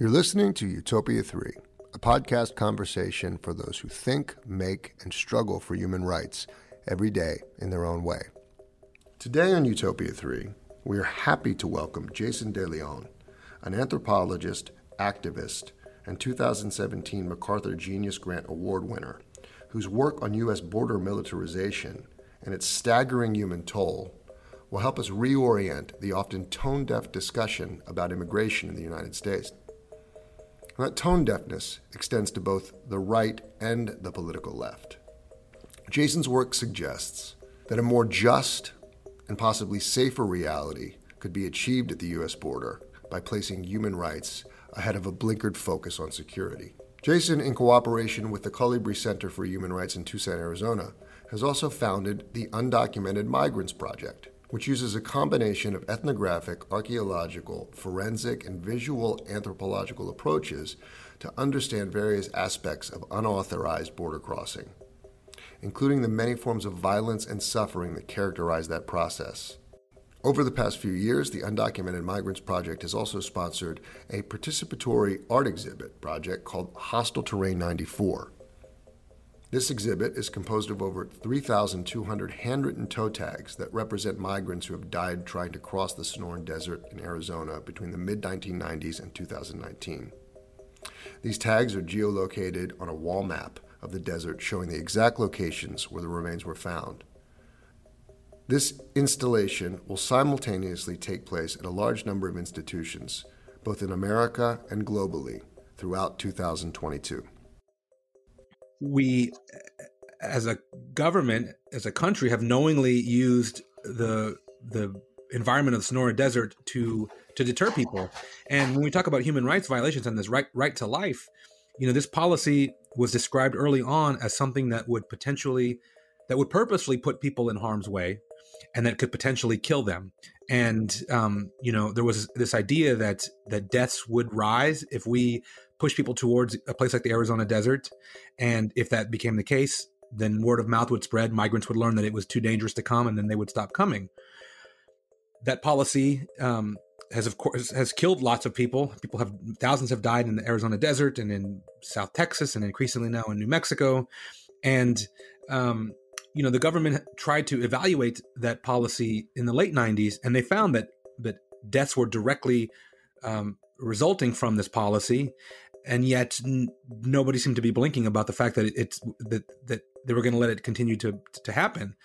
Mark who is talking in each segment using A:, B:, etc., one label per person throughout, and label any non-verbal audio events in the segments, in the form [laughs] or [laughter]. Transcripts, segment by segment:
A: You're listening to Utopia 3, a podcast conversation for those who think, make, and struggle for human rights every day in their own way. Today on Utopia 3, we are happy to welcome Jason De Leon, an anthropologist, activist, and 2017 MacArthur Genius Grant Award winner, whose work on U.S. border militarization and its staggering human toll will help us reorient the often tone deaf discussion about immigration in the United States. That tone deafness extends to both the right and the political left. Jason's work suggests that a more just and possibly safer reality could be achieved at the U.S. border by placing human rights ahead of a blinkered focus on security. Jason, in cooperation with the Colibri Center for Human Rights in Tucson, Arizona, has also founded the Undocumented Migrants Project, which uses a combination of ethnographic, archaeological, forensic, and visual anthropological approaches to understand various aspects of unauthorized border crossing, including the many forms of violence and suffering that characterize that process. Over the past few years, the Undocumented Migrants Project has also sponsored a participatory art exhibit project called Hostile Terrain 94 this exhibit is composed of over 3,200 handwritten toe tags that represent migrants who have died trying to cross the Sonoran Desert in Arizona between the mid 1990s and 2019. These tags are geolocated on a wall map of the desert showing the exact locations where the remains were found. This installation will simultaneously take place at a large number of institutions, both in America and globally, throughout 2022
B: we as a government as a country have knowingly used the the environment of the Sonora Desert to to deter people. And when we talk about human rights violations and this right right to life, you know, this policy was described early on as something that would potentially that would purposely put people in harm's way and that could potentially kill them. And um, you know, there was this idea that that deaths would rise if we push people towards a place like the Arizona desert. And if that became the case, then word of mouth would spread. Migrants would learn that it was too dangerous to come, and then they would stop coming. That policy um, has, of course, has killed lots of people. People have thousands have died in the Arizona desert and in South Texas, and increasingly now in New Mexico. And um, you know, the government tried to evaluate that policy in the late '90s, and they found that that deaths were directly um, resulting from this policy and yet n- nobody seemed to be blinking about the fact that it, it's that that they were going to let it continue to to happen.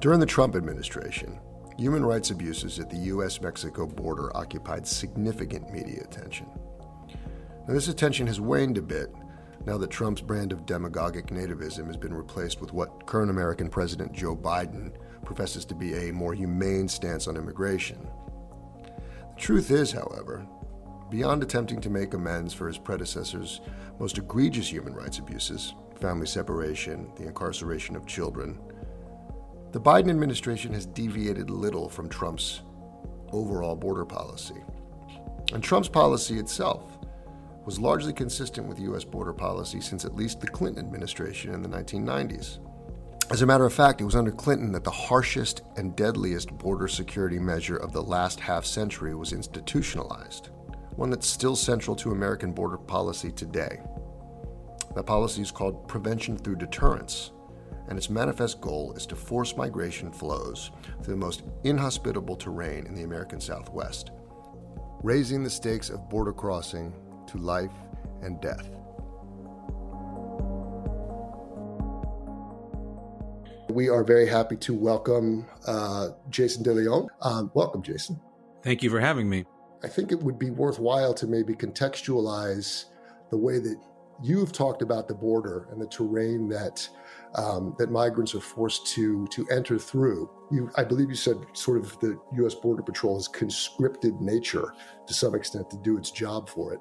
A: During the Trump administration, human rights abuses at the U.S. Mexico border occupied significant media attention. Now, this attention has waned a bit now that Trump's brand of demagogic nativism has been replaced with what current American President Joe Biden professes to be a more humane stance on immigration. The truth is, however, beyond attempting to make amends for his predecessor's most egregious human rights abuses family separation, the incarceration of children the Biden administration has deviated little from Trump's overall border policy. And Trump's policy itself was largely consistent with U.S. border policy since at least the Clinton administration in the 1990s. As a matter of fact, it was under Clinton that the harshest and deadliest border security measure of the last half century was institutionalized, one that's still central to American border policy today. That policy is called prevention through deterrence, and its manifest goal is to force migration flows through the most inhospitable terrain in the American Southwest, raising the stakes of border crossing to life and death. We are very happy to welcome uh, Jason De Leon. Um, welcome, Jason.
B: Thank you for having me.
A: I think it would be worthwhile to maybe contextualize the way that you've talked about the border and the terrain that um, that migrants are forced to to enter through. You, I believe you said sort of the U.S. Border Patrol has conscripted nature to some extent to do its job for it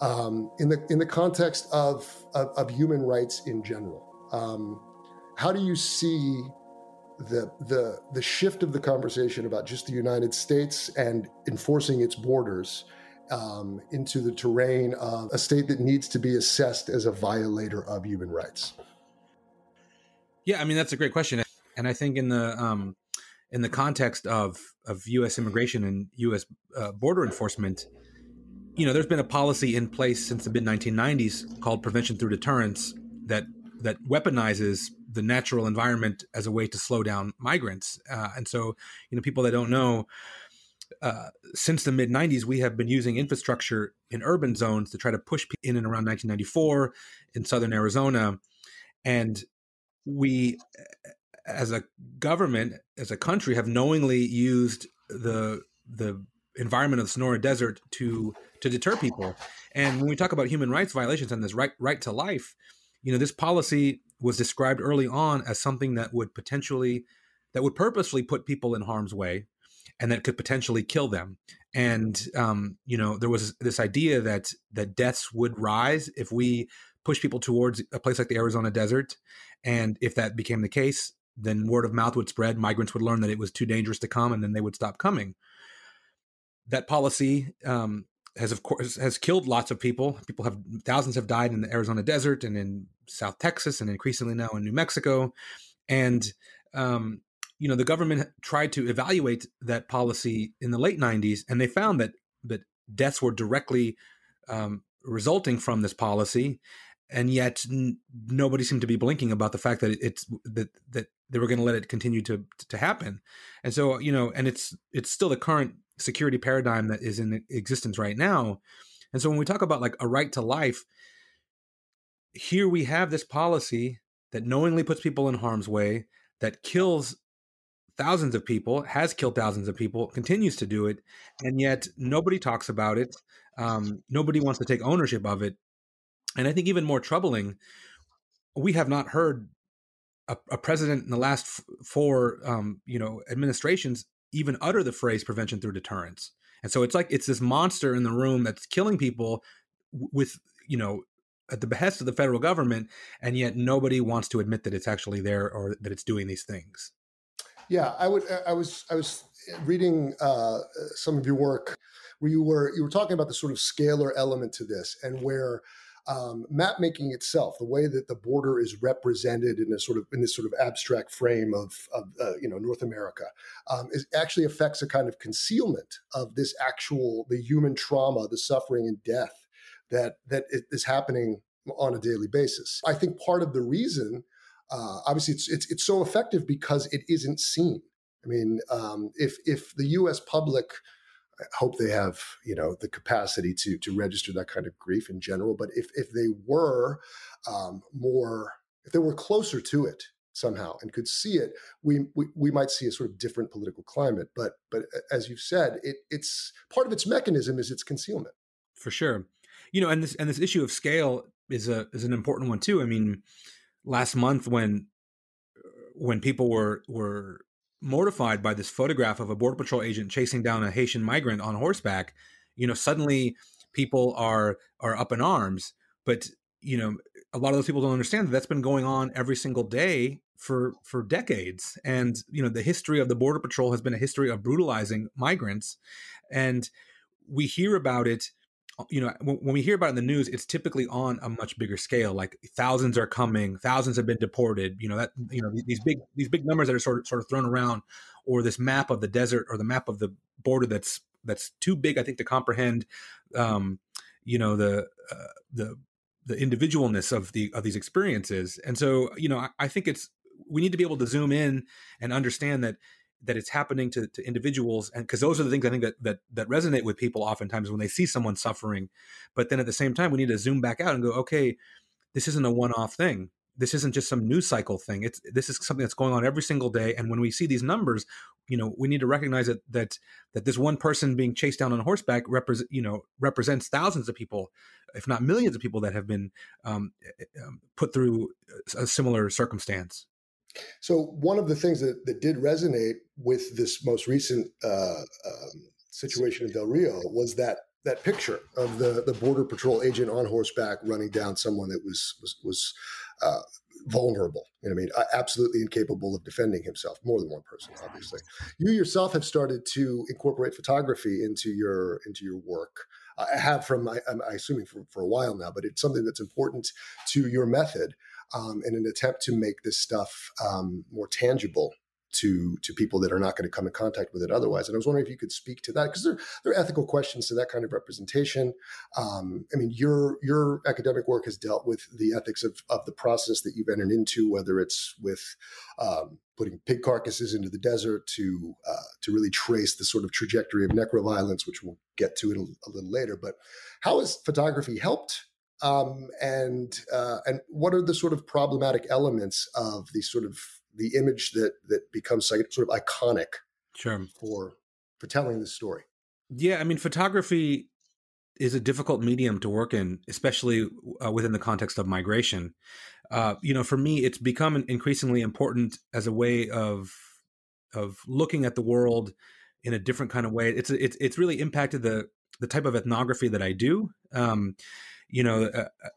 A: um, in the in the context of, of, of human rights in general. Um, how do you see the the the shift of the conversation about just the United States and enforcing its borders um, into the terrain of a state that needs to be assessed as a violator of human rights?
B: Yeah, I mean that's a great question, and I think in the um, in the context of of U.S. immigration and U.S. Uh, border enforcement, you know, there's been a policy in place since the mid 1990s called prevention through deterrence that that weaponizes the natural environment as a way to slow down migrants. Uh, and so, you know, people that don't know, uh, since the mid 90s, we have been using infrastructure in urban zones to try to push in and around 1994 in southern Arizona. And we, as a government, as a country, have knowingly used the the environment of the Sonora Desert to to deter people. And when we talk about human rights violations and this right right to life, you know, this policy was described early on as something that would potentially that would purposely put people in harm's way and that could potentially kill them. And um, you know there was this idea that that deaths would rise if we push people towards a place like the arizona desert. And if that became the case then word of mouth would spread migrants would learn that it was too dangerous to come and then they would stop coming that policy um, has of course has killed lots of people. People have thousands have died in the Arizona desert and in South Texas and increasingly now in New Mexico. And um, you know the government tried to evaluate that policy in the late 90s, and they found that that deaths were directly um, resulting from this policy, and yet n- nobody seemed to be blinking about the fact that it's that that they were going to let it continue to to happen. And so you know, and it's it's still the current security paradigm that is in existence right now. And so when we talk about like a right to life, here we have this policy that knowingly puts people in harm's way, that kills thousands of people, has killed thousands of people, continues to do it, and yet nobody talks about it. Um, nobody wants to take ownership of it. And I think even more troubling, we have not heard a, a president in the last f- four, um, you know, administrations even utter the phrase prevention through deterrence. And so it's like it's this monster in the room that's killing people with, you know, at the behest of the federal government, and yet nobody wants to admit that it's actually there or that it's doing these things.
A: Yeah, I would. I was. I was reading uh, some of your work where you were you were talking about the sort of scalar element to this, and where um, map making itself, the way that the border is represented in a sort of in this sort of abstract frame of, of uh, you know North America, um, is actually affects a kind of concealment of this actual the human trauma, the suffering and death that that is happening on a daily basis. I think part of the reason, uh, obviously, it's, it's it's so effective because it isn't seen. I mean, um, if if the U.S. public hope they have you know the capacity to to register that kind of grief in general. But if if they were um, more, if they were closer to it somehow and could see it, we, we we might see a sort of different political climate. But but as you've said, it it's part of its mechanism is its concealment.
B: For sure, you know, and this and this issue of scale is a is an important one too. I mean, last month when when people were were mortified by this photograph of a border patrol agent chasing down a Haitian migrant on horseback, you know, suddenly people are are up in arms. But you know, a lot of those people don't understand that that's been going on every single day for for decades. And you know, the history of the border patrol has been a history of brutalizing migrants, and we hear about it you know when, we hear about it in the news it's typically on a much bigger scale like thousands are coming thousands have been deported you know that you know these big these big numbers that are sort of sort of thrown around or this map of the desert or the map of the border that's that's too big i think to comprehend um you know the uh, the the individualness of the of these experiences. And so you know I, I think it's we need to be able to zoom in and understand that that it's happening to, to individuals and because those are the things i think that, that that resonate with people oftentimes when they see someone suffering. But then at the same time we need to zoom back out and go okay this isn't a one-off thing. This isn't just some news cycle thing. It's this is something that's going on every single day and when we see these numbers you know we need to recognize that that that this one person being chased down on horseback represent you know represents thousands of people if not millions of people that have been um, eh, eh, um put through a similar circumstance
A: so one of the things that, that did resonate with this most recent uh, um, situation in Del Rio was that that picture of the the border patrol agent on horseback running down someone that was was was uh, vulnerable. You know, I mean, absolutely incapable of defending himself. More than one person, obviously. You yourself have started to incorporate photography into your into your work. I have from I, am assuming for, for a while now, but it's something that's important to your method. Um, in an attempt to make this stuff um, more tangible to to people that are not going to come in contact with it otherwise. And I was wondering if you could speak to that because there, there are ethical questions to that kind of representation. Um, I mean, your your academic work has dealt with the ethics of of the process that you've entered into, whether it's with um, putting pig carcasses into the desert to uh, to really trace the sort of trajectory of necroviolence, which we'll get to it a, a little later. But how has photography helped um, and uh, and what are the sort of problematic elements of the sort of the image that that becomes sort of iconic
B: sure.
A: for for telling the story.
B: Yeah, I mean, photography is a difficult medium to work in, especially uh, within the context of migration. Uh, you know, for me, it's become increasingly important as a way of of looking at the world in a different kind of way. It's it's it's really impacted the the type of ethnography that I do. Um, you know, uh, uh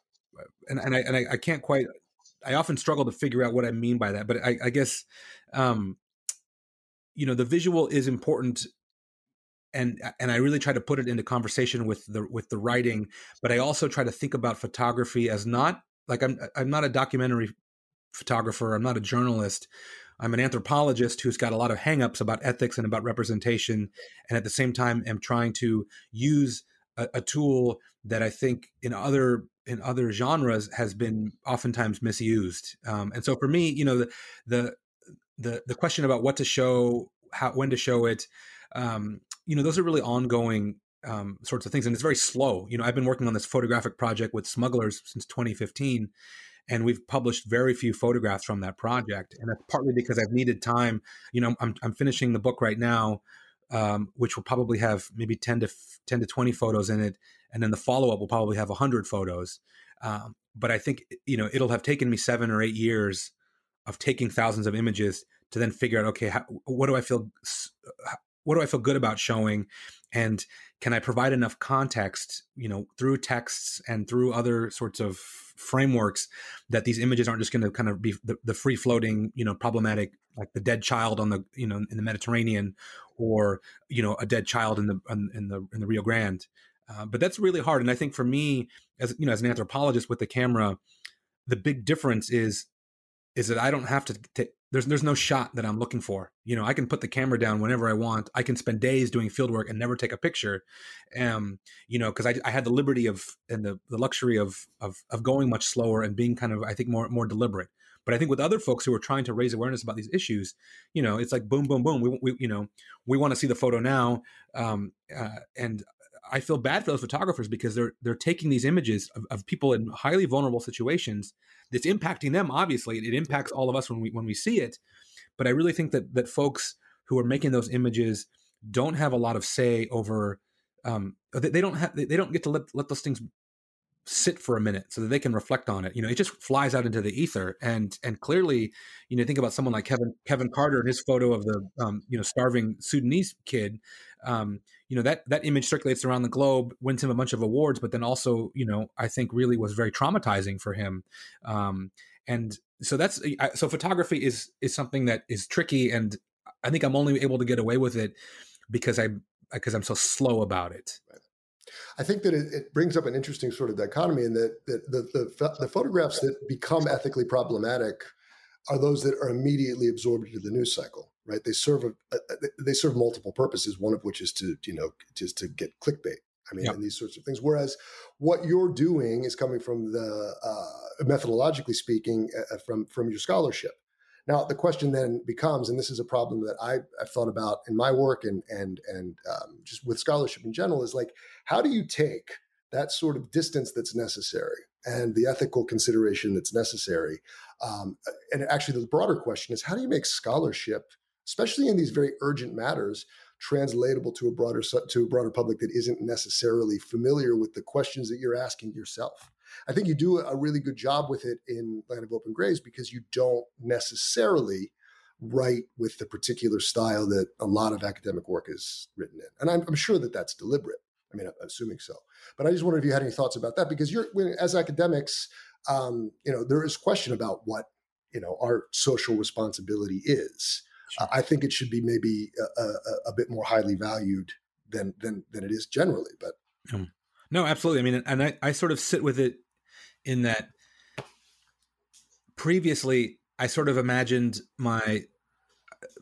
B: and and I and I, I can't quite I often struggle to figure out what I mean by that, but I, I guess, um, you know, the visual is important, and and I really try to put it into conversation with the with the writing, but I also try to think about photography as not like I'm I'm not a documentary photographer, I'm not a journalist. I'm an anthropologist who's got a lot of hangups about ethics and about representation, and at the same time am trying to use a, a tool that I think in other in other genres has been oftentimes misused. Um, and so for me, you know, the, the the the question about what to show, how when to show it, um, you know, those are really ongoing um, sorts of things, and it's very slow. You know, I've been working on this photographic project with Smugglers since 2015, and we've published very few photographs from that project, and that's partly because I've needed time. You know, I'm I'm finishing the book right now. Um, which will probably have maybe 10 to 10 to 20 photos in it and then the follow up will probably have 100 photos. Um, but I think you know it'll have taken me seven or eight years of taking thousands of images to then figure out okay how, what do I feel what do I feel good about showing and can I provide enough context you know through texts and through other sorts of frameworks that these images aren't just going to kind of be the, the free floating you know problematic like the dead child on the you know in the Mediterranean or you know a dead child in the in the in the Rio Grande uh, but that's really hard. And I think for me, as you know, as an anthropologist with the camera, the big difference is is that I don't have to take there's there's no shot that I'm looking for. You know, I can put the camera down whenever I want. I can spend days doing field work and never take a picture. Um, you know, because I, I had the liberty of and the, the luxury of, of of going much slower and being kind of I think more more deliberate. But I think with other folks who are trying to raise awareness about these issues, you know, it's like boom, boom, boom. We, we you know, we want to see the photo now, um, uh, and I feel bad for those photographers because they're they're taking these images of, of people in highly vulnerable situations. That's impacting them. Obviously, it impacts all of us when we when we see it. But I really think that that folks who are making those images don't have a lot of say over. Um, they, they don't have. They don't get to let let those things sit for a minute so that they can reflect on it. You know, it just flies out into the ether. And and clearly, you know, think about someone like Kevin Kevin Carter and his photo of the um, you know starving Sudanese kid. Um, you know that that image circulates around the globe, wins him a bunch of awards, but then also, you know, I think really was very traumatizing for him. Um, and so that's so photography is is something that is tricky, and I think I'm only able to get away with it because I because I'm so slow about it.
A: Right. I think that it, it, brings up an interesting sort of dichotomy in that, that the, the, the photographs that become ethically problematic are those that are immediately absorbed into the news cycle, right? They serve a, they serve multiple purposes. One of which is to you know just to get clickbait. I mean, yep. and these sorts of things. Whereas what you're doing is coming from the uh, methodologically speaking uh, from from your scholarship. Now, the question then becomes, and this is a problem that I, have thought about in my work and and and um, just with scholarship in general, is like, how do you take that sort of distance that's necessary and the ethical consideration that's necessary? Um, and actually, the broader question is, how do you make scholarship, especially in these very urgent matters, translatable to a broader to a broader public that isn't necessarily familiar with the questions that you're asking yourself? I think you do a really good job with it in Land of Open Graves because you don't necessarily write with the particular style that a lot of academic work is written in. And I'm, I'm sure that that's deliberate. I mean, I'm assuming so. But I just wondered if you had any thoughts about that because you're, as academics, um, you know, there is question about what, you know, our social responsibility is. Sure. Uh, I think it should be maybe a, a, a, bit more highly valued than, than, than it is generally, but.
B: Um, no, absolutely. I mean, and I, I sort of sit with it in that previously I sort of imagined my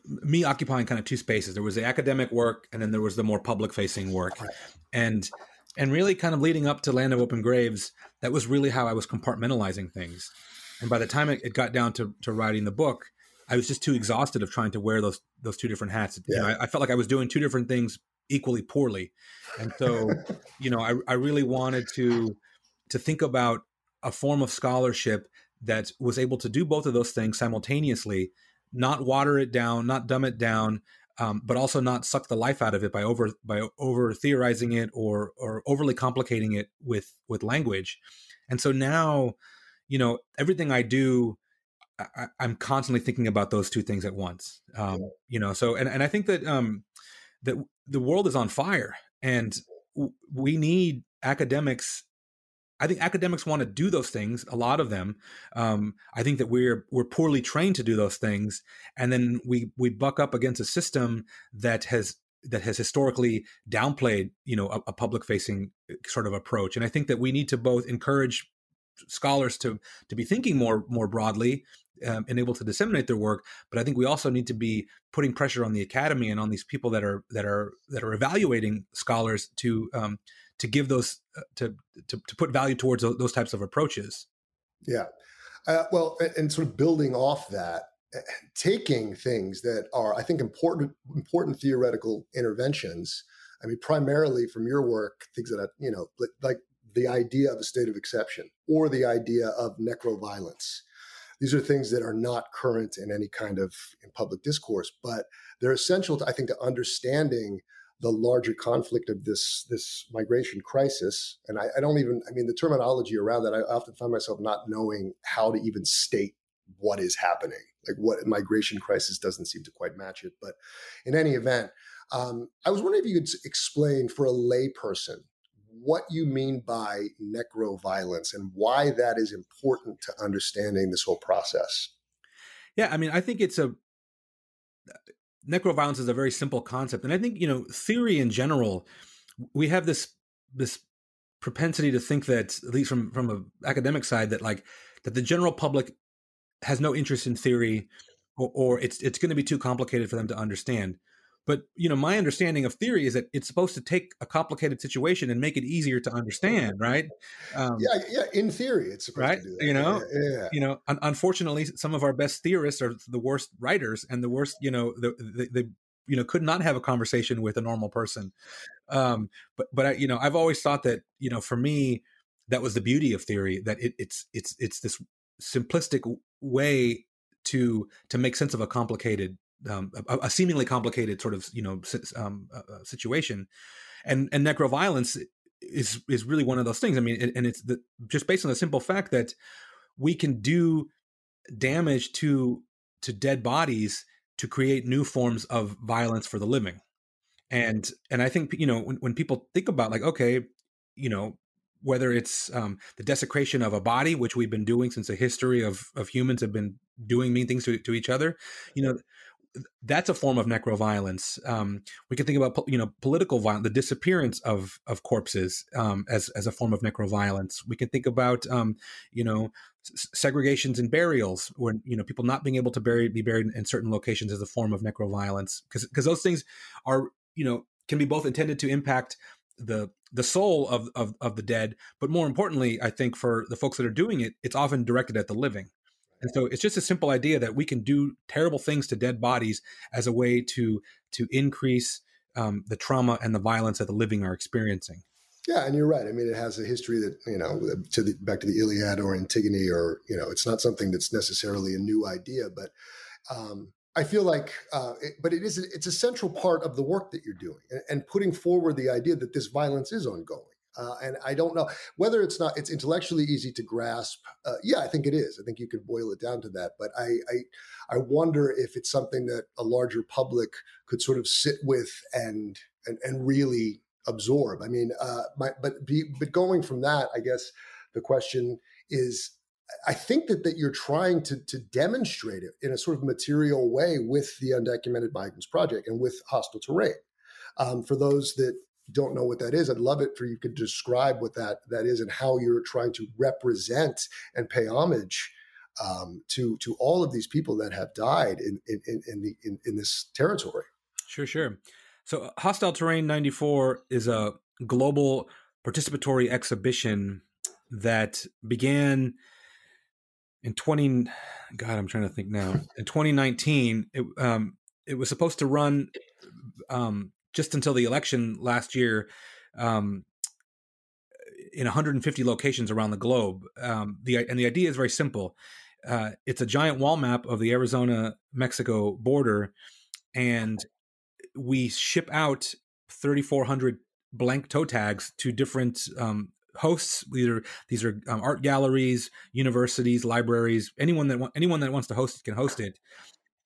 B: me occupying kind of two spaces. There was the academic work, and then there was the more public facing work, right. and and really kind of leading up to Land of Open Graves, that was really how I was compartmentalizing things. And by the time it, it got down to to writing the book, I was just too exhausted of trying to wear those those two different hats. Yeah. You know, I, I, felt like I was doing two different things equally poorly, and so [laughs] you know, I, I really wanted to to think about a form of scholarship that was able to do both of those things simultaneously not water it down, not dumb it down, um, but also not suck the life out of it by over by over theorizing it or or overly complicating it with with language. And so now, you know, everything I do, I, am constantly thinking about those two things at once. Um, you know, so and and I think that um, that the world is on fire, and we need academics I think academics want to do those things, a lot of them. Um, I think that we're we're poorly trained to do those things, and then we we buck up against a system that has that has historically downplayed, you know, a, a public facing uh, sort of approach. And I think that we need to both encourage scholars to to be thinking more more broadly um, and able to disseminate their work but i think we also need to be putting pressure on the academy and on these people that are that are that are evaluating scholars to um, to give those uh, to, to, to put value towards those types of approaches.
A: Yeah, uh, well, and sort of building off that, eh, taking things that are I think important important theoretical interventions. I mean, primarily from your work, things that you know, like the idea of a state of exception or the idea of necroviolence. These are things that are not current in any kind of in public discourse, but they're essential to I think to understanding the larger conflict of this this migration crisis. And I, I, don't even, I mean, the terminology around that, I often find myself not knowing how to even state what is happening. Like what migration crisis doesn't seem to quite match it. But in any event, um, I was wondering if you could explain for a layperson what you mean by necroviolence and why that is important to understanding this whole process.
B: Yeah, I mean, I think it's a necroviolence is a very simple concept, and I think you know theory in general. We have this this propensity to think that, at least from from an academic side, that like that the general public has no interest in theory, or, or it's it's going to be too complicated for them to understand. But you know, my understanding of theory is that it's supposed to take a complicated situation and make it easier to understand, right?
A: Um, yeah, yeah. In theory, it's
B: right. You know, yeah, yeah. you know. Un- unfortunately, some of our best theorists are the worst writers and the worst. You know, the, the, the you know could not have a conversation with a normal person. Um, but but I, you know, I've always thought that you know, for me, that was the beauty of theory that it, it's it's it's this simplistic way to to make sense of a complicated um, a, a, seemingly complicated sort of you know um, uh, uh, situation, and and necroviolence is is really one of those things. I mean, and it's the, just based on the simple fact that we can do damage to to dead bodies to create new forms of violence for the living, and and I think you know when when people think about like okay, you know whether it's um, the desecration of a body, which we've been doing since the history of of humans have been doing mean things to, to each other, you know, that's a form of necroviolence. Um, we can think about you know political violence, the disappearance of of corpses um, as as a form of necroviolence. We can think about um, you know segregations and burials, where you know people not being able to bury be buried in certain locations as a form of necroviolence, because because those things are you know can be both intended to impact the the soul of, of of the dead, but more importantly, I think for the folks that are doing it, it's often directed at the living. And so it's just a simple idea that we can do terrible things to dead bodies as a way to to increase um, the trauma and the violence that the living are experiencing.
A: Yeah, and you're right. I mean, it has a history that you know, to the back to the Iliad or Antigone, or you know, it's not something that's necessarily a new idea, but um, I feel like, uh, it, but it is it's a central part of the work that you're doing, and, and putting forward the idea that this violence is ongoing. Uh, and I don't know whether it's not it's intellectually easy to grasp. Uh, yeah, I think it is. I think you could boil it down to that. But I, I, I wonder if it's something that a larger public could sort of sit with and and, and really absorb. I mean, uh, my, but be, but going from that, I guess the question is. I think that, that you're trying to, to demonstrate it in a sort of material way with the Undocumented Migrants Project and with Hostile Terrain. Um, for those that don't know what that is, I'd love it for you could describe what that that is and how you're trying to represent and pay homage um, to to all of these people that have died in in in, the, in, in this territory.
B: Sure, sure. So, Hostile Terrain 94 is a global participatory exhibition that began in 20 god i'm trying to think now in 2019 it, um, it was supposed to run um, just until the election last year um, in 150 locations around the globe um, the, and the idea is very simple uh, it's a giant wall map of the arizona mexico border and we ship out 3400 blank toe tags to different um, hosts. These are these are um, art galleries, universities, libraries. Anyone that wa- anyone that wants to host it can host it,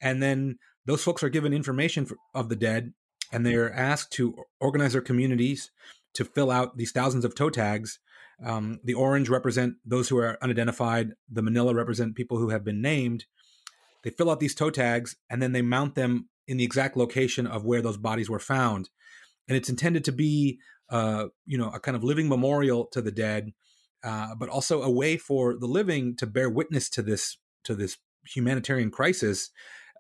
B: and then those folks are given information for, of the dead, and they're asked to organize their communities to fill out these thousands of toe tags. Um, the orange represent those who are unidentified. The manila represent people who have been named. They fill out these toe tags and then they mount them in the exact location of where those bodies were found and it's intended to be uh, you know a kind of living memorial to the dead uh, but also a way for the living to bear witness to this to this humanitarian crisis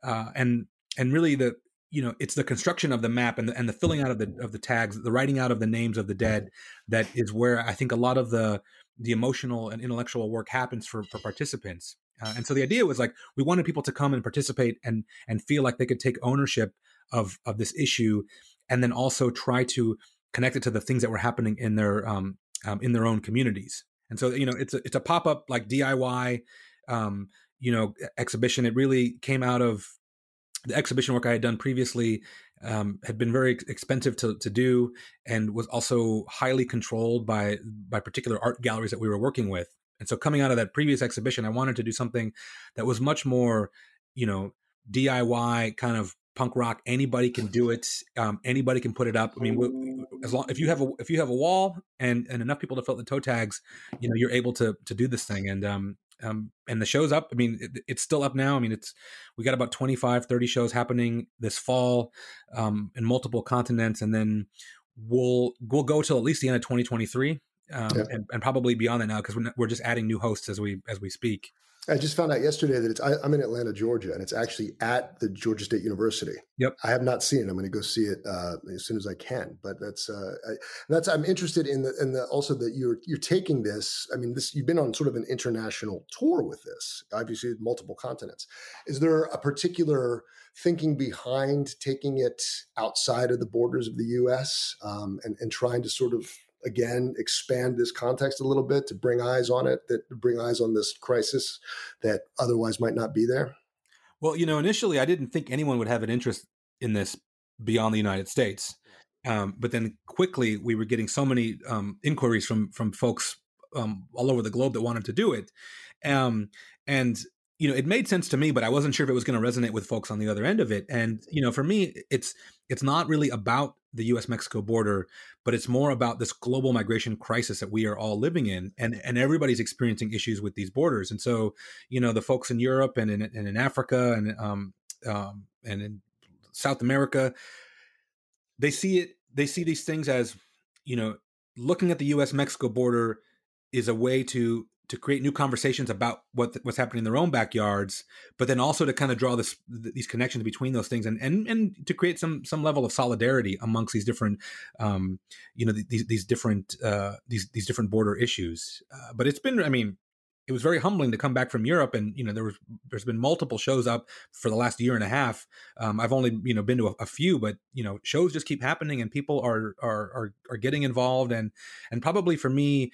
B: uh, and and really the you know it's the construction of the map and the, and the filling out of the of the tags the writing out of the names of the dead that is where i think a lot of the the emotional and intellectual work happens for for participants. Uh, and so the idea was like we wanted people to come and participate and and feel like they could take ownership of of this issue and then also try to connect it to the things that were happening in their um, um in their own communities. And so you know it's a it's a pop-up like diy um you know exhibition. It really came out of the exhibition work i had done previously um, had been very expensive to, to do and was also highly controlled by by particular art galleries that we were working with and so coming out of that previous exhibition i wanted to do something that was much more you know diy kind of punk rock. Anybody can do it. Um, anybody can put it up. I mean, as long if you have a if you have a wall and and enough people to fill the toe tags, you know, you're able to to do this thing. And um, um, and the show's up. I mean, it, it's still up now. I mean, it's we got about 25, 30 shows happening this fall um, in multiple continents, and then we'll we'll go till at least the end of 2023, um, yeah. and, and, probably beyond that now because we're, we're just adding new hosts as we as we speak.
A: I just found out yesterday that it's I, am in Atlanta, Georgia, and it's actually at the Georgia State University.
B: Yep.
A: I have not seen it. I'm going to go see it uh, as soon as I can. But that's uh, I, that's I'm interested in the in the also that you're you're taking this. I mean, this you've been on sort of an international tour with this. Obviously, multiple continents. Is there a particular thinking behind taking it outside of the borders of the U.S. Um, and and trying to sort of again expand this context a little bit to bring eyes on it that bring eyes on this crisis that otherwise might not be there?
B: Well you know initially i didn't think anyone would have an interest in this beyond the united states um, but then quickly we were getting so many um, inquiries from from folks um, all over the globe that wanted to do it. Um, and you know it made sense to me but i wasn't sure if it was going to resonate with folks on the other end of it. And you know for me it's it's not really about the US Mexico border, but it's more about this global migration crisis that we are all living in. And, and everybody's experiencing issues with these borders. And so, you know, the folks in Europe and in, and in Africa and, um, um, and in South America, they see it, they see these things as, you know, looking at the US Mexico border is a way to to create new conversations about what what's happening in their own backyards, but then also to kind of draw this these connections between those things and and and to create some some level of solidarity amongst these different um, you know these these different uh, these these different border issues. Uh, but it's been I mean it was very humbling to come back from Europe and you know there was there's been multiple shows up for the last year and a half. Um, I've only you know been to a, a, few, but you know shows just keep happening and people are are are, are getting involved and and probably for me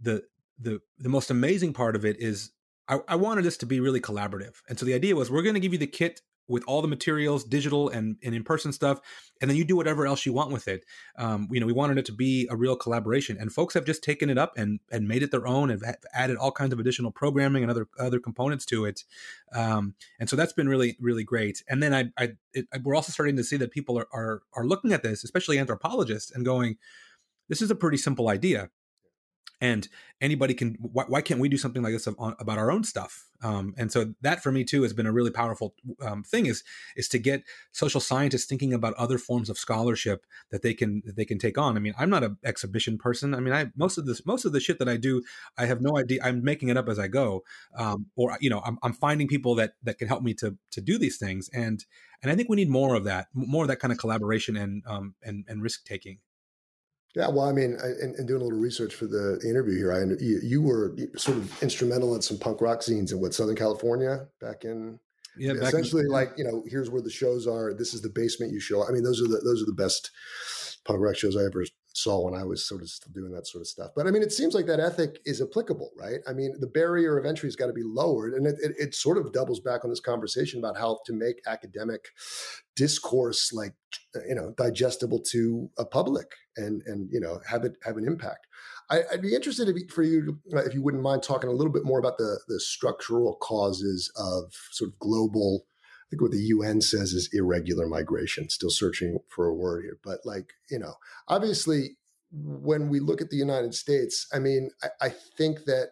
B: the the the most amazing part of it is I, I wanted this to be really collaborative, and so the idea was we're going to give you the kit with all the materials, digital and, and in person stuff, and then you do whatever else you want with it. Um, you know, we wanted it to be a real collaboration, and folks have just taken it up and and made it their own, and added all kinds of additional programming and other other components to it. Um, and so that's been really really great. And then I, I it, we're also starting to see that people are, are are looking at this, especially anthropologists, and going, "This is a pretty simple idea." And anybody can why, why, can't we do something like this about our own stuff? Um, and so that for me too has been a really powerful um, thing is is to get social scientists thinking about other forms of scholarship that they can that they can take on. I mean i'm not an exhibition person. I mean i most of this most of the shit that i do i have no idea i'm making it up as i go. Um, or you know I'm, I'm finding people that that can help me to to do these things. And and i think we need more of that more of that kind of collaboration and um and, and risk taking
A: yeah, well, I mean, in, in, doing a little research for the interview here, I you, you, were sort of instrumental in some punk rock scenes in what Southern California back in. Yeah, essentially, in, like you know, here's where the shows are. This is the basement you show. I mean, those are the those are the best punk rock shows I ever saw when I was sort of still doing that sort of stuff. But I mean, it seems like that ethic is applicable, right? I mean, the barrier of entry has got to be lowered, and it, it, it, sort of doubles back on this conversation about how to make academic discourse like you know digestible to a public and and you know have it have an impact. I, would be interested for you uh, if you wouldn't mind talking a little bit more about the the structural causes of sort of global I think what the UN says is irregular migration. Still searching for a word here, but like you know, obviously, when we look at the United States, I mean, I, I think that.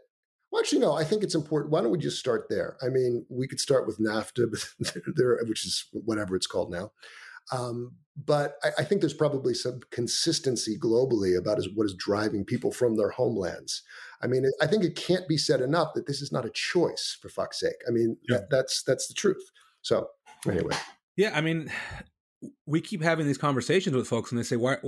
A: Well, actually, no. I think it's important. Why don't we just start there? I mean, we could start with NAFTA, [laughs] there, which is whatever it's called now. Um, but I, I, think there's probably some consistency globally about is, what is driving people from their homelands. I mean, I think it can't be said enough that this is not a choice. For fuck's sake, I mean, yeah. that, that's that's the truth. So anyway.
B: Yeah, I mean, we keep having these conversations with folks, and they say, "Why,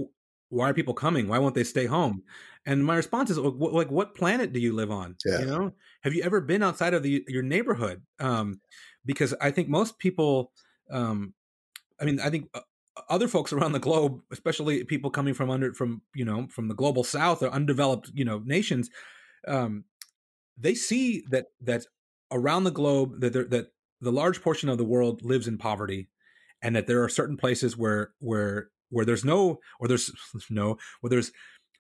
B: why are people coming? Why won't they stay home?" And my response is, "Like, what planet do you live on? Yeah. You know, have you ever been outside of the, your neighborhood? Um, because I think most people, um, I mean, I think." Uh, other folks [laughs] around the globe, especially people coming from under from you know from the global south or undeveloped you know nations, um, they see that that around the globe that that the large portion of the world lives in poverty and that there are certain places where where where there's no or there's [laughs] no where there's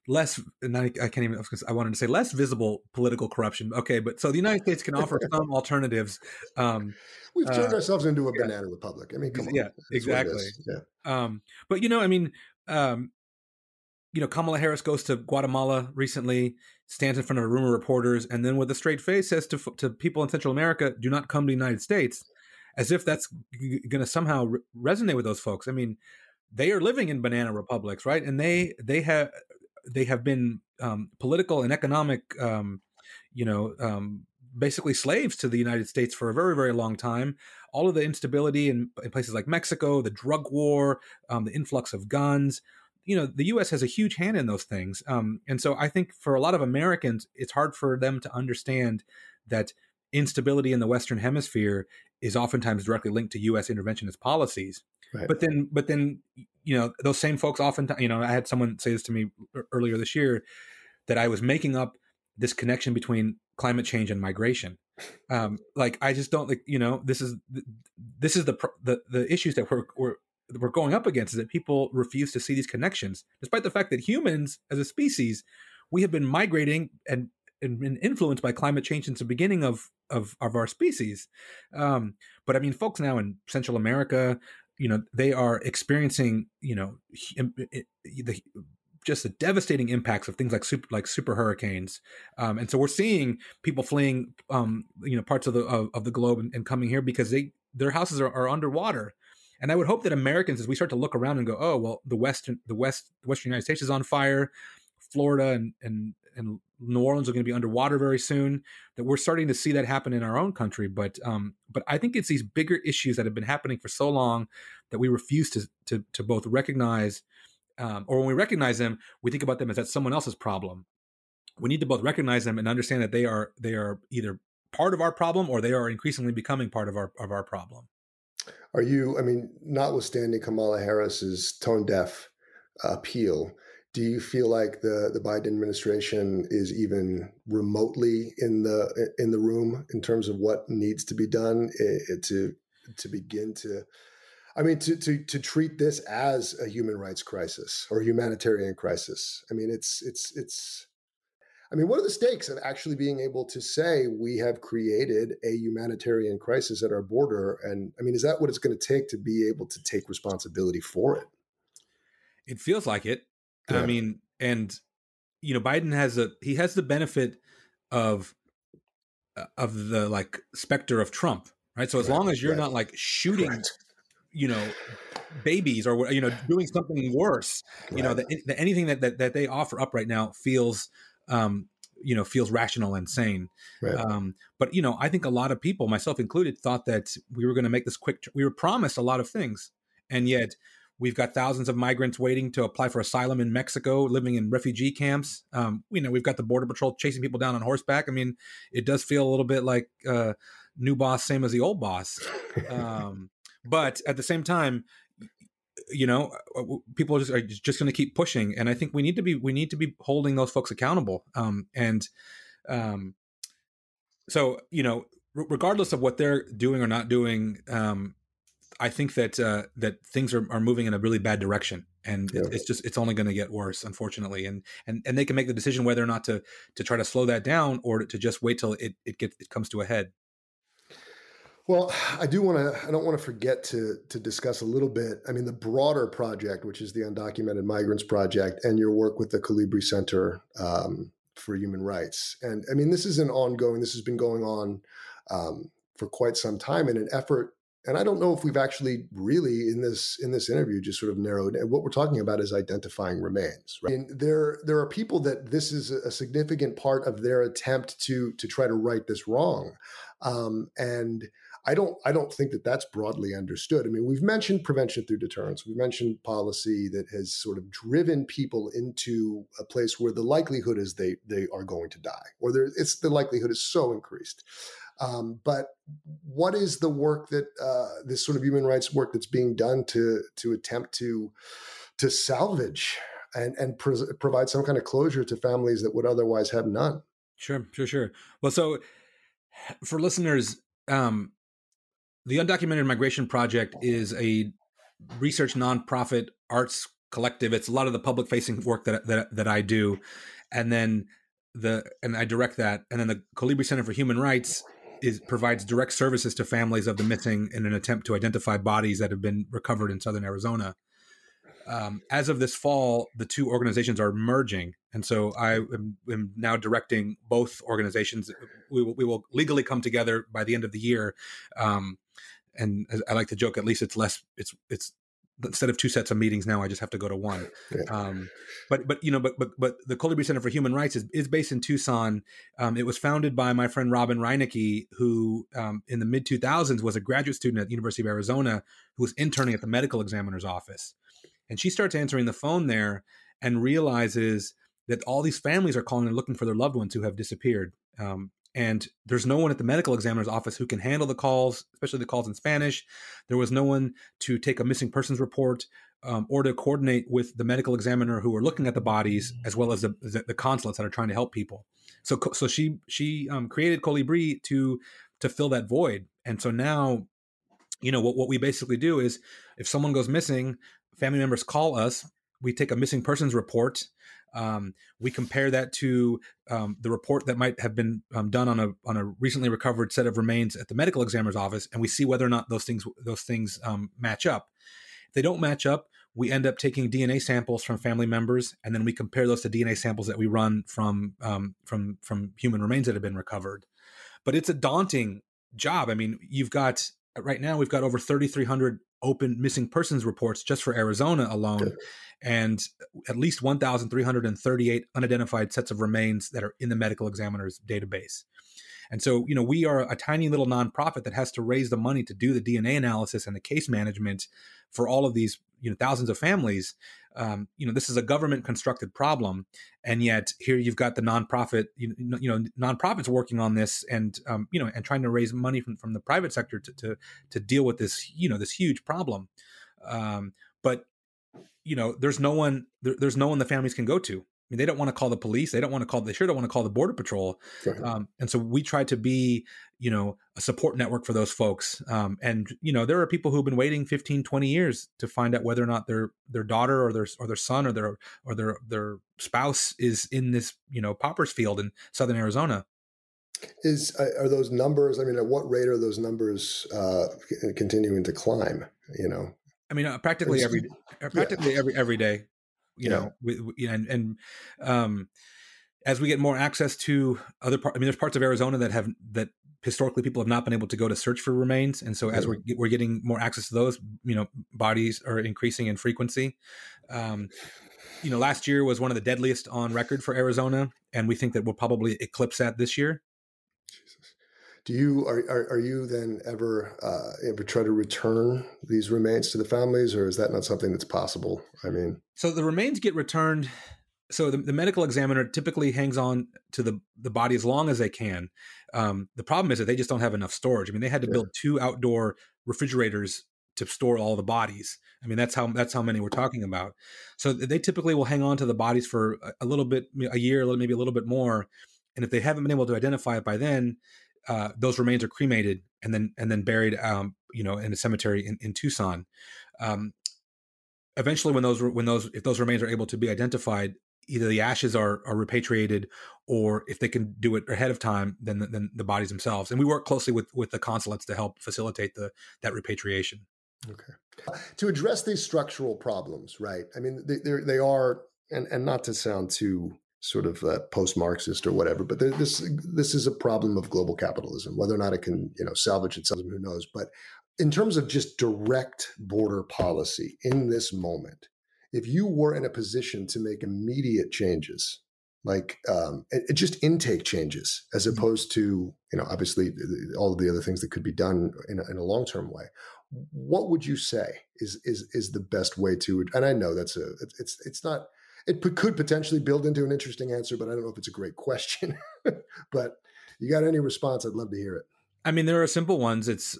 B: less and I, I can't even I wanted to say less visible political corruption. Okay, but so the United States can offer [laughs] some alternatives. Um,
A: We've turned uh, ourselves into a banana republic. I mean, come on.
B: Yeah, exactly. Yeah. Um, but you know, I mean, um, you know, Kamala Harris goes to Guatemala recently, stands in front of a room of reporters, and then with a straight face says to to people in Central America, "Do not come to the United States," as if that's going to somehow re- resonate with those folks. I mean, they are living in banana republics, right? And they they have they have been um, political and economic, um, you know, um, basically slaves to the United States for a very very long time. All of the instability in, in places like Mexico, the drug war, um, the influx of guns you know the U.S. has a huge hand in those things, um, and so I think for a lot of Americans, it's hard for them to understand that instability in the Western Hemisphere is oftentimes directly linked to U.S. interventionist policies. Right. But then, but then, you know, those same folks often, you know, I had someone say this to me earlier this year that I was making up this connection between climate change and migration. [laughs] Um, like I just don't like, you know, this is this is the the the issues that we're, we're we're going up against is that people refuse to see these connections, despite the fact that humans, as a species, we have been migrating and, and been influenced by climate change since the beginning of of, of our species. Um, but I mean, folks now in Central America, you know, they are experiencing, you know, the just the devastating impacts of things like super like super hurricanes. Um, and so we're seeing people fleeing um, you know parts of the of, of the globe and, and, coming here because they their houses are, are underwater and I would hope that Americans, as we start to look around and go, oh well, the western the west the Western United States is on fire, Florida and and and New Orleans are going to be underwater very soon. That we're starting to see that happen in our own country. But um, but I think it's these bigger issues that have been happening for so long that we refuse to to to both recognize, um, or when we recognize them, we think about them as that someone else's problem. We need to both recognize them and understand that they are they are either part of our problem or they are increasingly becoming part of our of our problem.
A: Are you, I mean, notwithstanding Kamala Harris's tone deaf appeal, do you feel like the, the Biden administration is even remotely in the in the room in terms of what needs to be done eh, eh, to to begin to I mean to to to treat this as a human rights crisis or humanitarian crisis? I mean it's it's it's I mean, what are the stakes of actually being able to say we have created a humanitarian crisis at our border? And I mean, is that what it's going to take to be able to take responsibility for it?
B: It feels like it. Yeah. I mean, and you know, Biden has a he has the benefit of uh, of the like specter of Trump, right? So as right, long as you're right. not like shooting, right. you know, babies or you know doing something worse, you know, that, that anything that, that that they offer up right now feels um you know feels rational and sane right. um, but you know i think a lot of people myself included thought that we were going to make this quick we were promised a lot of things and yet We've got thousands of migrants waiting to apply for asylum in Mexico, living in refugee camps. Um, you know, we've got the border patrol chasing people down on horseback. I mean, it does feel a little bit like uh, new boss, same as the old boss. [laughs] Um, but at the same time, you know, uh, people are just, are just going to keep pushing, and I think we need to be we need to be holding those folks accountable. Um, and um, so, you know, regardless of what they're doing or not doing, um, I think that uh, that things are, are moving in a really bad direction, and yeah. it's just it's only going to get worse, unfortunately. And and and they can make the decision whether or not to to try to slow that down or to just wait till it it gets it comes to a head.
A: Well, I do want to. I don't want to forget to to discuss a little bit. I mean, the broader project, which is the Undocumented Migrants Project, and your work with the Colibri Center um, for Human Rights. And I mean, this is an ongoing. This has been going on um, for quite some time in an effort and I don't know if we've actually really in this in this interview just sort of narrowed. And what we're talking about is identifying remains. Right? And there there are people that this is a significant part of their attempt to to try to right this wrong, um, and. I don't I don't think that that's broadly understood. I mean, we've mentioned prevention through deterrence. We've mentioned policy that has sort of driven people into a place where the likelihood is they they are going to die, or there it's the likelihood is so increased. Um, but what is the work that uh, this sort of human rights work that's being done to to attempt to to salvage and and provide some kind of closure to families that would otherwise have none?
B: Sure, sure, sure. Well, so for listeners, um, the Undocumented Migration Project is a research nonprofit arts collective. It's a lot of the public facing work that that that I do, and then the and I direct that, and then the Colibri Center for Human Rights is provides direct services to families of the missing in an attempt to identify bodies that have been recovered in southern Arizona. Um, as of this fall, the two organizations are merging, and so I am, am now directing both organizations. We will, we will, legally come together by the end of the year, um, and I like to joke. At least it's less. It's it's instead of two sets of meetings now i just have to go to one [laughs] yeah. um, but but you know but but but the colibri center for human rights is, is based in tucson um, it was founded by my friend robin reineke who um, in the mid 2000s was a graduate student at the university of arizona who was interning at the medical examiner's office and she starts answering the phone there and realizes that all these families are calling and looking for their loved ones who have disappeared um, and there's no one at the medical examiner's office who can handle the calls, especially the calls in Spanish. There was no one to take a missing persons report um, or to coordinate with the medical examiner who are looking at the bodies, as well as the, the, the consulates that are trying to help people. So, so she she um, created Colibri to to fill that void, and so now, you know, what what we basically do is, if someone goes missing, family members call us. We take a missing persons report um, we compare that to um, the report that might have been um, done on a on a recently recovered set of remains at the medical examiner's office, and we see whether or not those things those things um, match up. If they don't match up, we end up taking DNA samples from family members, and then we compare those to DNA samples that we run from um, from from human remains that have been recovered. But it's a daunting job. I mean, you've got right now we've got over 3,300 open missing persons reports just for Arizona alone, and at least 1,338 unidentified sets of remains that are in the medical examiner's database. And so, you know, we are a tiny little nonprofit that has to raise the money to do the DNA analysis and the case management for all of these, you know, thousands of families. Um, you know, this is a government constructed problem, and yet here you've got the nonprofit, you know, you know nonprofits working on this, and um, you know, and trying to raise money from from the private sector to to, to deal with this, you know, this huge problem. Um, but you know, there's no one, there, there's no one the families can go to. I mean, they don't want to call the police. They don't want to call. They sure don't want to call the border patrol. Um, and so we try to be, you know, a support network for those folks. Um, and you know, there are people who've been waiting 15, 20 years to find out whether or not their their daughter or their or their son or their or their their spouse is in this, you know, poppers field in southern Arizona.
A: Is are those numbers? I mean, at what rate are those numbers uh, continuing to climb? You know,
B: I mean, uh, practically every [laughs] uh, practically yeah. every every day you yeah. know, we, we, and and um, as we get more access to other parts, I mean, there's parts of Arizona that have that historically people have not been able to go to search for remains, and so as we're we're getting more access to those, you know, bodies are increasing in frequency. Um, you know, last year was one of the deadliest on record for Arizona, and we think that we'll probably eclipse that this year.
A: Do you are, are, are you then ever uh, ever try to return these remains to the families, or is that not something that's possible? I mean,
B: so the remains get returned. So the, the medical examiner typically hangs on to the the body as long as they can. Um, the problem is that they just don't have enough storage. I mean, they had to yeah. build two outdoor refrigerators to store all the bodies. I mean, that's how that's how many we're talking about. So they typically will hang on to the bodies for a, little bit, a year, maybe a little bit more. And if they haven't been able to identify it by then, uh, those remains are cremated and then and then buried, um, you know, in a cemetery in, in Tucson. Um, eventually, when those when those if those remains are able to be identified, either the ashes are are repatriated, or if they can do it ahead of time, then the, then the bodies themselves. And we work closely with with the consulates to help facilitate the that repatriation.
A: Okay. To address these structural problems, right? I mean, they they are, and and not to sound too sort of uh, post-Marxist or whatever, but this this is a problem of global capitalism. Whether or not it can you know salvage itself, who knows? But in terms of just direct border policy in this moment, if you were in a position to make immediate changes, like um, it, just intake changes, as mm-hmm. opposed to you know obviously all of the other things that could be done in a, in a long term way, what would you say is is is the best way to and i know that's a it's it's not it could potentially build into an interesting answer but i don't know if it's a great question. [laughs] But you got any response i'd love to hear it.
B: I mean there are simple ones. It's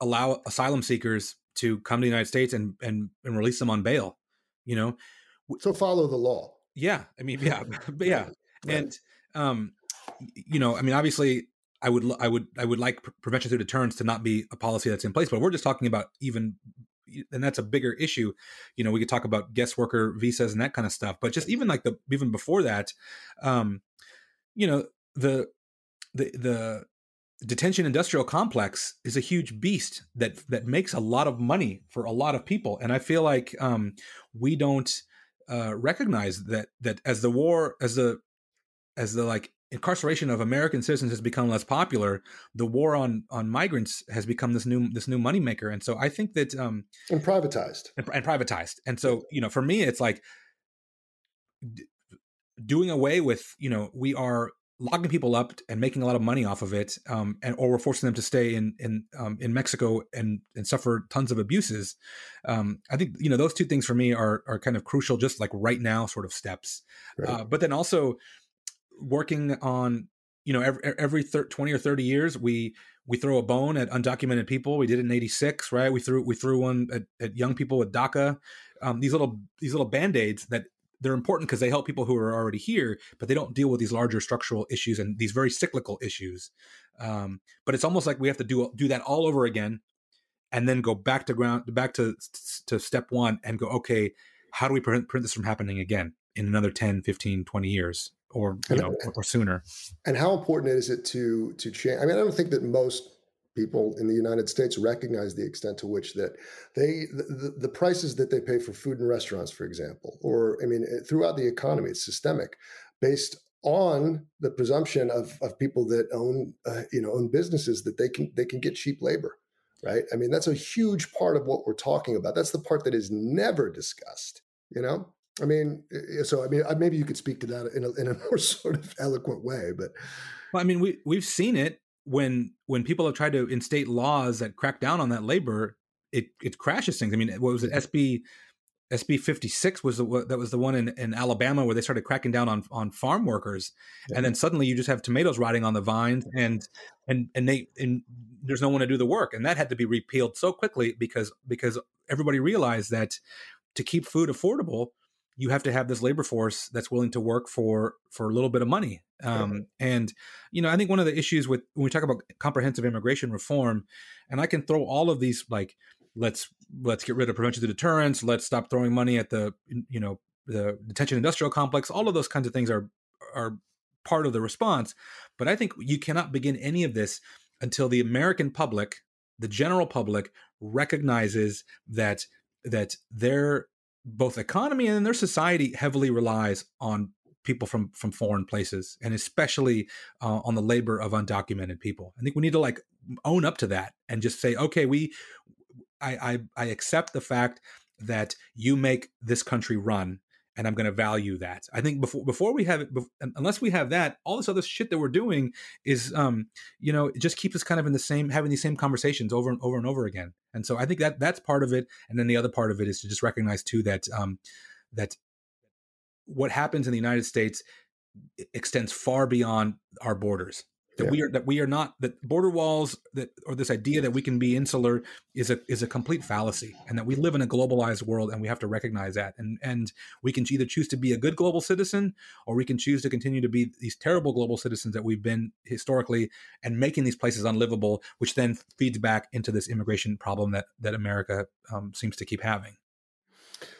B: allow asylum seekers to come to the united states and and, and release them on bail you know?
A: So follow the law.
B: Yeah i mean yeah [laughs] [laughs] but yeah right. and um you know i mean obviously I would I would I would like prevention through deterrence to not be a policy that's in place, but we're just talking about even and that's a bigger issue. You know, we could talk about guest worker visas and that kind of stuff, but just even like the even before that, um, you know, the the the detention industrial complex is a huge beast that that makes a lot of money for a lot of people, and I feel like um, we don't uh, recognize that that as the war as the as the like incarceration of American citizens has become less popular, the war on on migrants has become this new this new moneymaker. And so I think that um
A: and privatized
B: and, and privatized. And so you know, for me, it's like d- doing away with you know we are locking people up and making a lot of money off of it, um, and or we're forcing them to stay in in um, in Mexico and and suffer tons of abuses. Um, I think you know those two things for me are are kind of crucial, just like right now sort of steps. Right. Uh, but then also working on you know every every thir- 20 or 30 years we we throw a bone at undocumented people. We did it in 86 right? We threw we threw one at, at young people with daca. Um, these little these little band-aids that they're important because they help people who are already here but they don't deal with these larger structural issues and these very cyclical issues. Um, but it's almost like we have to do do that all over again and then go back to ground back to to step one and go okay how do we prevent, prevent this from happening again in another 10 15 20 years or you know or sooner.
A: and how important is it to to change i mean i don't think that most people in the united states recognize the extent to which that they the, the prices that they pay for food in restaurants for example or i mean throughout the economy it's systemic based on the presumption of, of people that own uh, you know own businesses that they can they can get cheap labor right? I mean that's a huge part of what we're talking about. That's the part that is never discussed you know I mean, eh, eh, so I mean, maybe you could speak to that in a, in a [laughs] more sort of eloquent way, but
B: well, I mean, we we've seen it when when people have tried to instate laws that crack down on that labor, it it crashes things. I mean, what was it? SB SB fifty six was the that was the one in, in Alabama where they started cracking down on on farm workers, yeah. and then suddenly you just have tomatoes rotting on the vines, and and and they and there's no one to do the work, and that had to be repealed so quickly because because everybody realized that to keep food affordable you have to have this labor force that's willing to work for for a little bit of money. Um, and you know i think one of the issues with when we talk about comprehensive immigration reform and i can throw all of these like let's let's get rid of prevention to deterrence let's stop throwing money at the you know the detention industrial complex all of those kinds of things are are part of the response. But i think you cannot begin any of this until the american public the general public recognizes that that their both economy and their society heavily relies on people from from foreign places and especially uh, on the labor of undocumented people. I think we need to like own up to that and just say okay we i i, I accept the fact that you make this country run and I'm going to value that. I think before before we have it, unless we have that, all this other shit that we're doing is, um, you know, it just keeps us kind of in the same having these same conversations over and over and over again. And so I think that that's part of it. And then the other part of it is to just recognize too that um, that what happens in the United States extends far beyond our borders that yeah. we are that we are not that border walls that or this idea that we can be insular is a is a complete fallacy and that we live in a globalized world and we have to recognize that and and we can either choose to be a good global citizen or we can choose to continue to be these terrible global citizens that we've been historically and making these places unlivable which then feeds back into this immigration problem that that America um, seems to keep having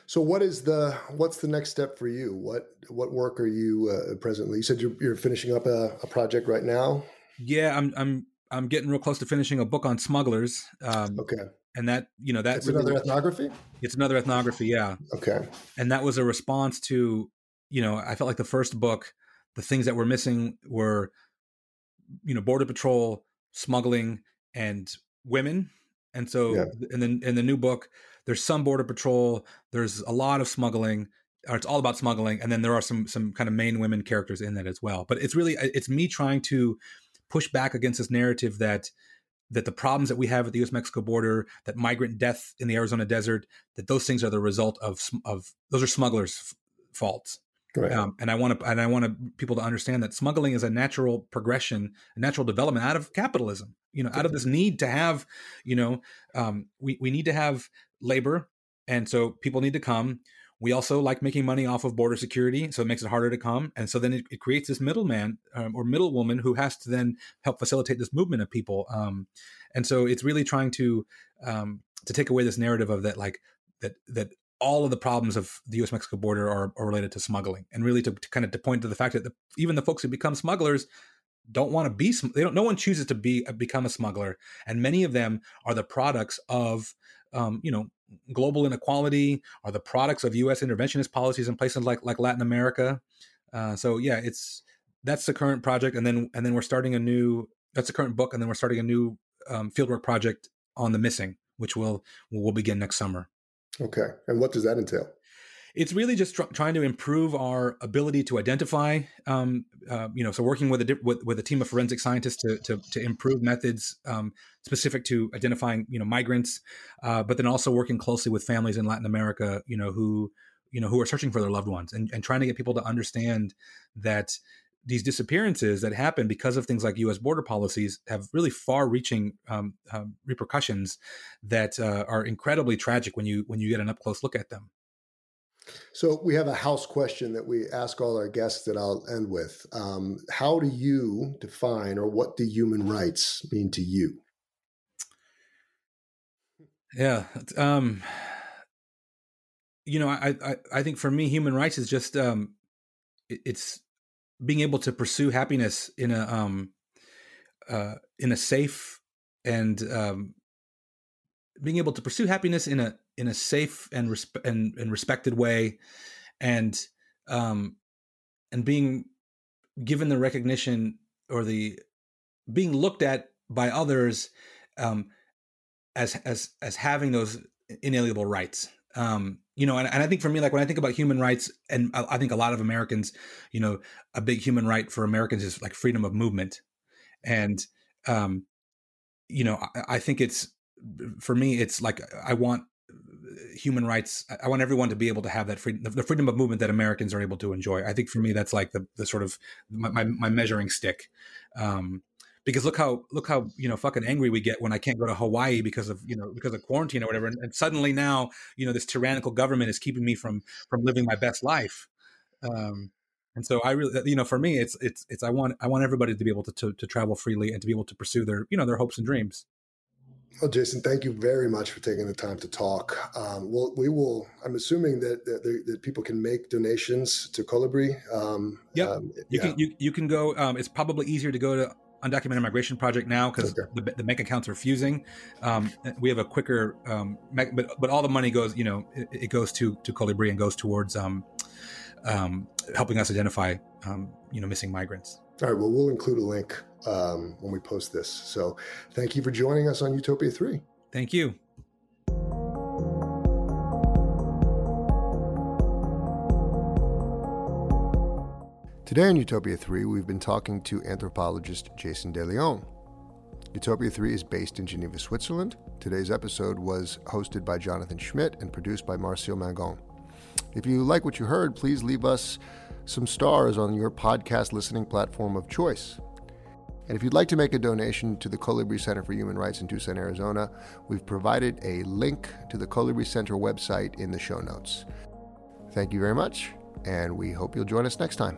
A: so what is the what's the next step for you? What what work are you uh, presently? You said you're, you're finishing up a, a, project right now.
B: Yeah, I'm I'm I'm getting real close to finishing a book on smugglers. Um,
A: okay.
B: And that you know that's
A: really, another ethnography.
B: It's another ethnography, yeah.
A: Okay.
B: And that was a response to you know I felt like the first book, the things that were missing were, you know, border patrol, smuggling, and women. And so, yeah. and then in the new book, there's some border patrol, there's a lot of smuggling, or it's all about smuggling, and then there are some some kind of main women characters in that as well. But it's really uh, it's me trying to push back against this narrative that that the problems that we have at the U.S. Mexico border, that migrant death in the Arizona desert, that those things are the result of of those are smugglers' faults. Right. Um, and I want to and I want people to understand that smuggling is a natural progression, a natural development out of capitalism. You know, out of this need to have, you know, um, we we need to have labor, and so people need to come. We also like making money off of border security, so it makes it harder to come. And so then it, it creates this middleman um, or middlewoman who has to then help facilitate this movement of people. Um, and so it's really trying to um, to take away this narrative of that, like that that all of the problems of the U.S. Mexico border are, are, related to smuggling, and really to, to, kind of to point to the fact that the, even the folks who become smugglers don't want to be. They don't. No one chooses to be become a smuggler, and many of them are the products of um, you know, global inequality are the products of U.S. interventionist policies in places like like Latin America. Uh, so yeah, it's that's the current project, and then and then we're starting a new. That's the current book, and then we're starting a new um, fieldwork project on the missing, which will will begin next summer.
A: Okay, and what does that entail?
B: it's really just tr- trying to improve our ability to identify um, uh, you know so working with a with, with a team of forensic scientists to to, to improve methods um, specific to identifying you know migrants uh, but then also working closely with families in latin america you know who you know who are searching for their loved ones and, and trying to get people to understand that these disappearances that happen because of things like U.S. border policies have really far-reaching um, um, repercussions that uh, are incredibly tragic when you when you get an up-close look at them.
A: So we have a house question that we ask all our guests that I'll end with. Um, how do you define, or what do human rights mean to you?
B: Yeah, um, you know, I, I, I think for me, human rights is just um, it, it's being able to pursue happiness in a um, uh, in a safe and um, being able to pursue happiness in a in a safe and resp- and, and respected way, and um, and being given the recognition or the being looked at by others um, as as as having those inalienable rights. Um, you know, and, and I think for me, like when I think about human rights, and I, I think a lot of Americans, you know, a big human right for Americans is like freedom of movement, and um, you know, I, I think it's for me, it's like I want human rights. I want everyone to be able to have that freedom, the freedom of movement that Americans are able to enjoy. I think for me, that's like the, the sort of my, my, my measuring stick. Um, because look how look how you know fucking angry we get when I can't go to Hawaii because of you know because of quarantine or whatever, and, and suddenly now you know this tyrannical government is keeping me from from living my best life. Um, and so I really, you know, for me, it's it's it's I want I want everybody to be able to, to to travel freely and to be able to pursue their you know their hopes and dreams.
A: Well, Jason, thank you very much for taking the time to talk. Um, well, we will. I'm assuming that that, that people can make donations to Colibri. Um,
B: yep. Um, you yeah. can you, you can go. Um, it's probably easier to go to undocumented migration project now because okay. the, the bank accounts are fusing. Um, we have a quicker, um, but but all the money goes, you know, it, it goes to to Colibri and goes towards um, um, helping us identify, um, you know, missing migrants.
A: All right. Well, we'll include a link um, when we post this. So, thank you for joining us on Utopia Three.
B: Thank you.
A: Today on Utopia 3, we've been talking to anthropologist Jason DeLeon. Utopia 3 is based in Geneva, Switzerland. Today's episode was hosted by Jonathan Schmidt and produced by Marcio Mangon. If you like what you heard, please leave us some stars on your podcast listening platform of choice. And if you'd like to make a donation to the Colibri Center for Human Rights in Tucson, Arizona, we've provided a link to the Colibri Center website in the show notes. Thank you very much, and we hope you'll join us next time.